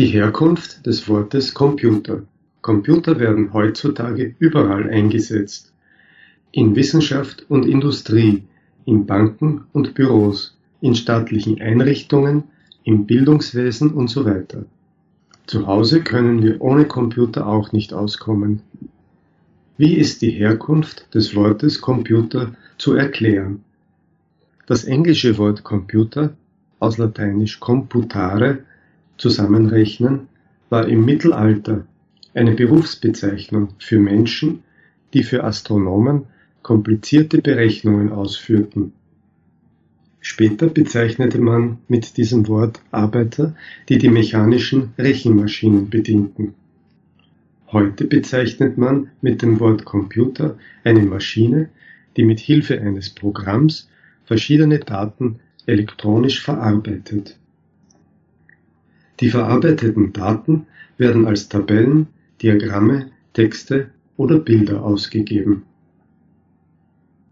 Die Herkunft des Wortes Computer. Computer werden heutzutage überall eingesetzt. In Wissenschaft und Industrie, in Banken und Büros, in staatlichen Einrichtungen, im Bildungswesen und so weiter. Zu Hause können wir ohne Computer auch nicht auskommen. Wie ist die Herkunft des Wortes Computer zu erklären? Das englische Wort Computer, aus lateinisch computare, zusammenrechnen, war im Mittelalter eine Berufsbezeichnung für Menschen, die für Astronomen komplizierte Berechnungen ausführten. Später bezeichnete man mit diesem Wort Arbeiter, die die mechanischen Rechenmaschinen bedienten. Heute bezeichnet man mit dem Wort Computer eine Maschine, die mit Hilfe eines Programms verschiedene Daten elektronisch verarbeitet. Die verarbeiteten Daten werden als Tabellen, Diagramme, Texte oder Bilder ausgegeben